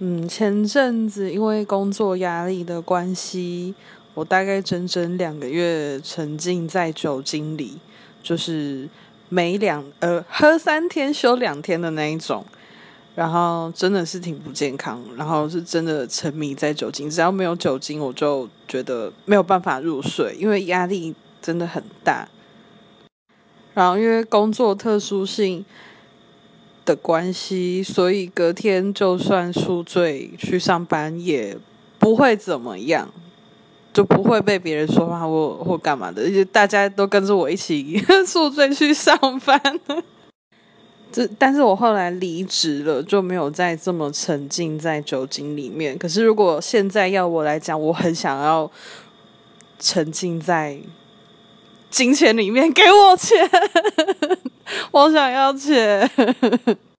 嗯，前阵子因为工作压力的关系，我大概整整两个月沉浸在酒精里，就是每两呃喝三天休两天的那一种，然后真的是挺不健康，然后是真的沉迷在酒精，只要没有酒精，我就觉得没有办法入睡，因为压力真的很大，然后因为工作特殊性。的关系，所以隔天就算宿醉去上班也不会怎么样，就不会被别人说话或或干嘛的，而且大家都跟着我一起宿醉去上班。这，但是我后来离职了，就没有再这么沉浸在酒精里面。可是如果现在要我来讲，我很想要沉浸在金钱里面，给我钱。我想要钱。